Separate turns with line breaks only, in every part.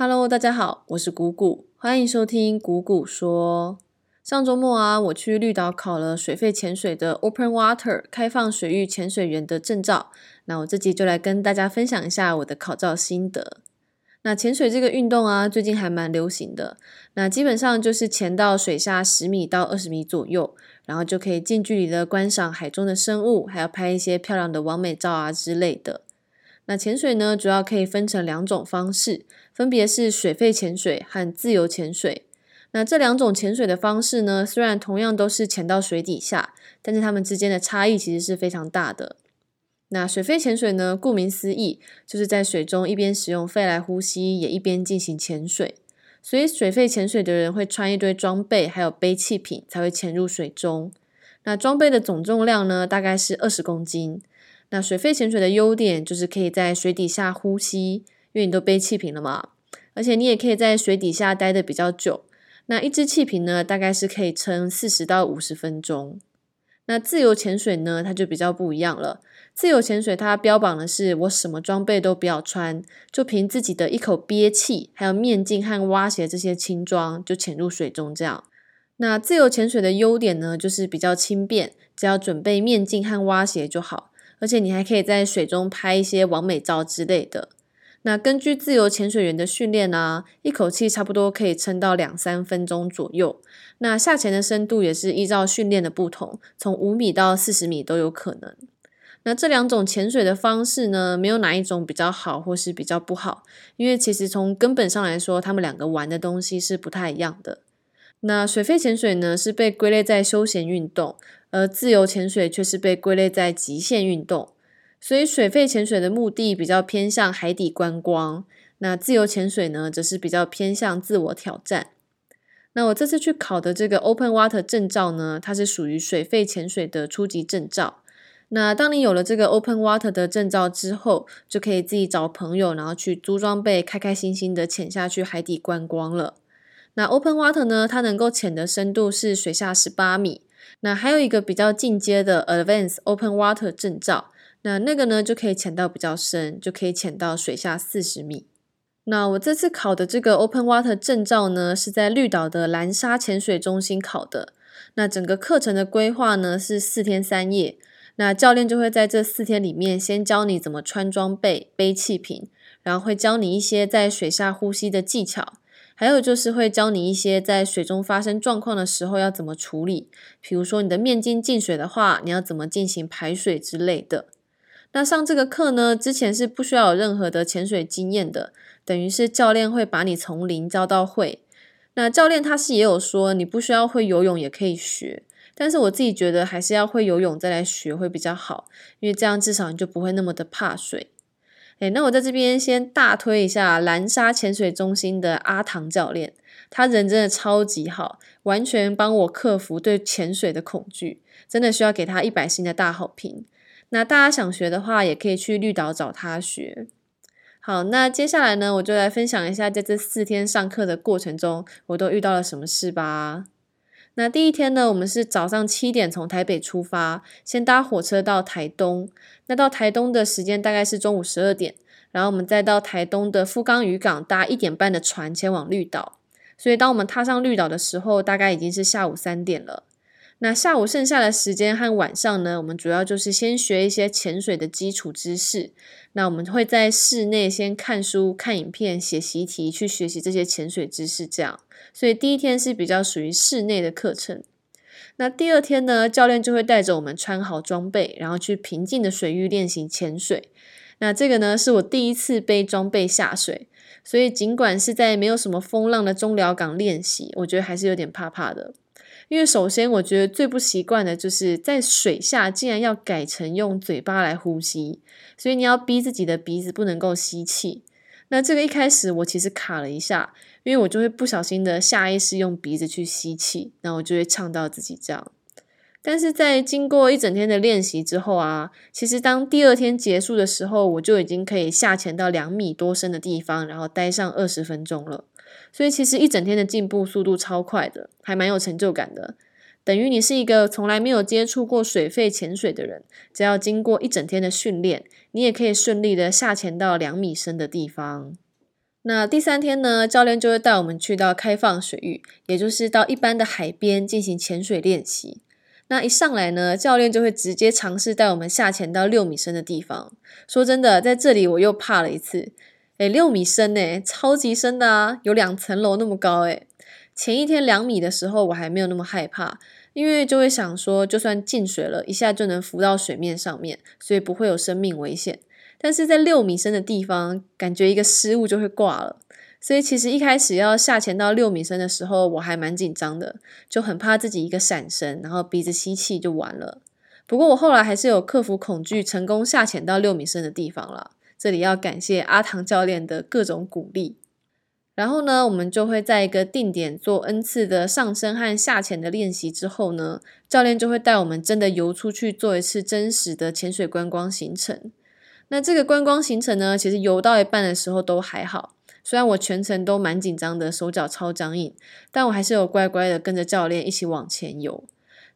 Hello，大家好，我是谷谷，欢迎收听谷谷说。上周末啊，我去绿岛考了水肺潜水的 Open Water 开放水域潜水员的证照。那我这集就来跟大家分享一下我的考照心得。那潜水这个运动啊，最近还蛮流行的。那基本上就是潜到水下十米到二十米左右，然后就可以近距离的观赏海中的生物，还要拍一些漂亮的完美照啊之类的。那潜水呢，主要可以分成两种方式，分别是水肺潜水和自由潜水。那这两种潜水的方式呢，虽然同样都是潜到水底下，但是它们之间的差异其实是非常大的。那水肺潜水呢，顾名思义，就是在水中一边使用肺来呼吸，也一边进行潜水。所以水肺潜水的人会穿一堆装备，还有背气瓶，才会潜入水中。那装备的总重量呢，大概是二十公斤。那水肺潜水的优点就是可以在水底下呼吸，因为你都背气瓶了嘛，而且你也可以在水底下待的比较久。那一支气瓶呢，大概是可以撑四十到五十分钟。那自由潜水呢，它就比较不一样了。自由潜水它标榜的是我什么装备都不要穿，就凭自己的一口憋气，还有面镜和蛙鞋这些轻装就潜入水中这样。那自由潜水的优点呢，就是比较轻便，只要准备面镜和蛙鞋就好。而且你还可以在水中拍一些完美照之类的。那根据自由潜水员的训练呢，一口气差不多可以撑到两三分钟左右。那下潜的深度也是依照训练的不同，从五米到四十米都有可能。那这两种潜水的方式呢，没有哪一种比较好或是比较不好，因为其实从根本上来说，他们两个玩的东西是不太一样的。那水肺潜水呢，是被归类在休闲运动。而自由潜水却是被归类在极限运动，所以水肺潜水的目的比较偏向海底观光，那自由潜水呢，则是比较偏向自我挑战。那我这次去考的这个 Open Water 证照呢，它是属于水肺潜水的初级证照。那当你有了这个 Open Water 的证照之后，就可以自己找朋友，然后去租装备，开开心心的潜下去海底观光了。那 Open Water 呢，它能够潜的深度是水下十八米。那还有一个比较进阶的 Advanced Open Water 证照，那那个呢就可以潜到比较深，就可以潜到水下四十米。那我这次考的这个 Open Water 证照呢，是在绿岛的蓝沙潜水中心考的。那整个课程的规划呢是四天三夜，那教练就会在这四天里面先教你怎么穿装备、背气瓶，然后会教你一些在水下呼吸的技巧。还有就是会教你一些在水中发生状况的时候要怎么处理，比如说你的面镜进水的话，你要怎么进行排水之类的。那上这个课呢，之前是不需要有任何的潜水经验的，等于是教练会把你从零教到会。那教练他是也有说，你不需要会游泳也可以学，但是我自己觉得还是要会游泳再来学会比较好，因为这样至少你就不会那么的怕水。哎，那我在这边先大推一下蓝沙潜水中心的阿唐教练，他人真的超级好，完全帮我克服对潜水的恐惧，真的需要给他一百星的大好评。那大家想学的话，也可以去绿岛找他学。好，那接下来呢，我就来分享一下在这四天上课的过程中，我都遇到了什么事吧。那第一天呢，我们是早上七点从台北出发，先搭火车到台东。那到台东的时间大概是中午十二点，然后我们再到台东的富冈渔港搭一点半的船前往绿岛。所以当我们踏上绿岛的时候，大概已经是下午三点了。那下午剩下的时间和晚上呢，我们主要就是先学一些潜水的基础知识。那我们会在室内先看书、看影片、写习题，去学习这些潜水知识。这样，所以第一天是比较属于室内的课程。那第二天呢，教练就会带着我们穿好装备，然后去平静的水域练习潜水。那这个呢，是我第一次背装备下水，所以尽管是在没有什么风浪的中寮港练习，我觉得还是有点怕怕的。因为首先，我觉得最不习惯的就是在水下竟然要改成用嘴巴来呼吸，所以你要逼自己的鼻子不能够吸气。那这个一开始我其实卡了一下，因为我就会不小心的下意识用鼻子去吸气，那我就会呛到自己这样。但是在经过一整天的练习之后啊，其实当第二天结束的时候，我就已经可以下潜到两米多深的地方，然后待上二十分钟了。所以其实一整天的进步速度超快的，还蛮有成就感的。等于你是一个从来没有接触过水肺潜水的人，只要经过一整天的训练，你也可以顺利的下潜到两米深的地方。那第三天呢，教练就会带我们去到开放水域，也就是到一般的海边进行潜水练习。那一上来呢，教练就会直接尝试带我们下潜到六米深的地方。说真的，在这里我又怕了一次。诶六米深呢，超级深的啊，有两层楼那么高诶前一天两米的时候，我还没有那么害怕，因为就会想说，就算进水了，一下就能浮到水面上面，所以不会有生命危险。但是在六米深的地方，感觉一个失误就会挂了。所以其实一开始要下潜到六米深的时候，我还蛮紧张的，就很怕自己一个闪身，然后鼻子吸气就完了。不过我后来还是有克服恐惧，成功下潜到六米深的地方了。这里要感谢阿唐教练的各种鼓励。然后呢，我们就会在一个定点做 N 次的上升和下潜的练习之后呢，教练就会带我们真的游出去做一次真实的潜水观光行程。那这个观光行程呢，其实游到一半的时候都还好。虽然我全程都蛮紧张的，手脚超僵硬，但我还是有乖乖的跟着教练一起往前游。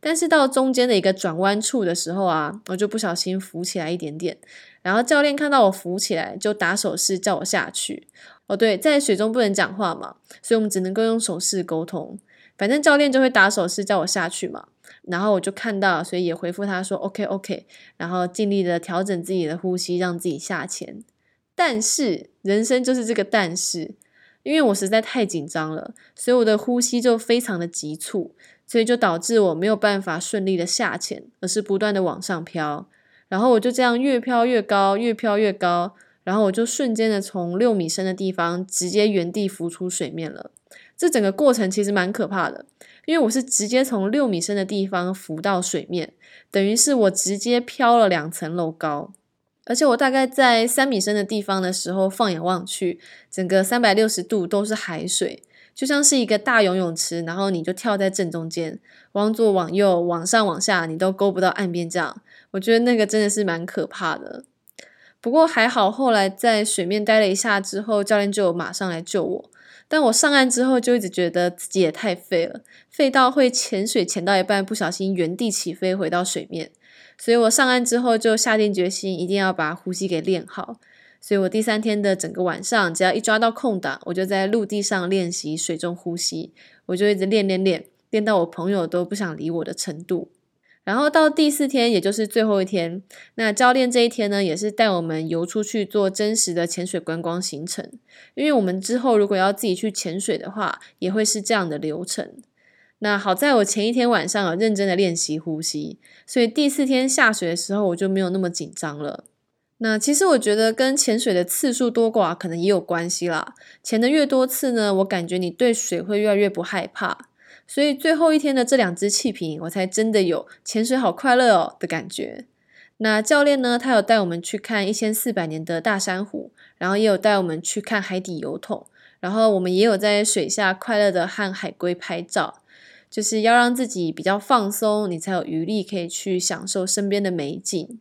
但是到中间的一个转弯处的时候啊，我就不小心浮起来一点点，然后教练看到我浮起来，就打手势叫我下去。哦，对，在水中不能讲话嘛，所以我们只能够用手势沟通。反正教练就会打手势叫我下去嘛，然后我就看到，所以也回复他说 OK OK，然后尽力的调整自己的呼吸，让自己下潜。但是人生就是这个但是，因为我实在太紧张了，所以我的呼吸就非常的急促，所以就导致我没有办法顺利的下潜，而是不断的往上飘，然后我就这样越飘越高，越飘越高，然后我就瞬间的从六米深的地方直接原地浮出水面了。这整个过程其实蛮可怕的，因为我是直接从六米深的地方浮到水面，等于是我直接飘了两层楼高。而且我大概在三米深的地方的时候，放眼望去，整个三百六十度都是海水，就像是一个大游泳池，然后你就跳在正中间，往左往右、往上往下，你都勾不到岸边。这样，我觉得那个真的是蛮可怕的。不过还好，后来在水面待了一下之后，教练就马上来救我。但我上岸之后，就一直觉得自己也太废了，废到会潜水潜到一半，不小心原地起飞回到水面。所以我上岸之后就下定决心，一定要把呼吸给练好。所以我第三天的整个晚上，只要一抓到空档，我就在陆地上练习水中呼吸。我就一直练练练，练到我朋友都不想理我的程度。然后到第四天，也就是最后一天，那教练这一天呢，也是带我们游出去做真实的潜水观光行程。因为我们之后如果要自己去潜水的话，也会是这样的流程。那好在我前一天晚上有认真的练习呼吸，所以第四天下水的时候我就没有那么紧张了。那其实我觉得跟潜水的次数多寡可能也有关系啦。潜的越多次呢，我感觉你对水会越来越不害怕。所以最后一天的这两只气瓶，我才真的有潜水好快乐哦的感觉。那教练呢，他有带我们去看一千四百年的大珊瑚，然后也有带我们去看海底油桶，然后我们也有在水下快乐的和海龟拍照。就是要让自己比较放松，你才有余力可以去享受身边的美景。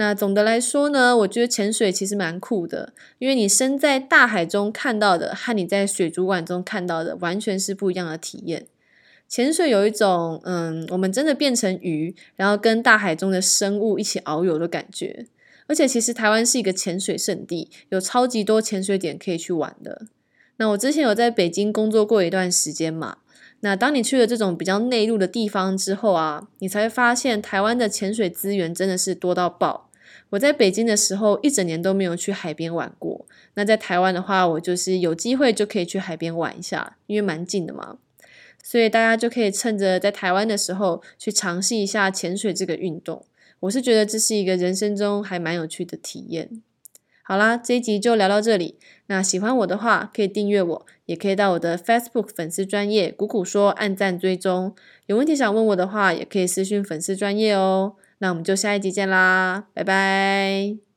那总的来说呢，我觉得潜水其实蛮酷的，因为你身在大海中看到的和你在水族馆中看到的完全是不一样的体验。潜水有一种，嗯，我们真的变成鱼，然后跟大海中的生物一起遨游的感觉。而且其实台湾是一个潜水圣地，有超级多潜水点可以去玩的。那我之前有在北京工作过一段时间嘛。那当你去了这种比较内陆的地方之后啊，你才会发现台湾的潜水资源真的是多到爆。我在北京的时候一整年都没有去海边玩过，那在台湾的话，我就是有机会就可以去海边玩一下，因为蛮近的嘛。所以大家就可以趁着在台湾的时候去尝试一下潜水这个运动。我是觉得这是一个人生中还蛮有趣的体验。好啦，这一集就聊到这里。那喜欢我的话，可以订阅我，也可以到我的 Facebook 粉丝专业“谷谷说”按赞追踪。有问题想问我的话，也可以私讯粉丝专业哦。那我们就下一集见啦，拜拜。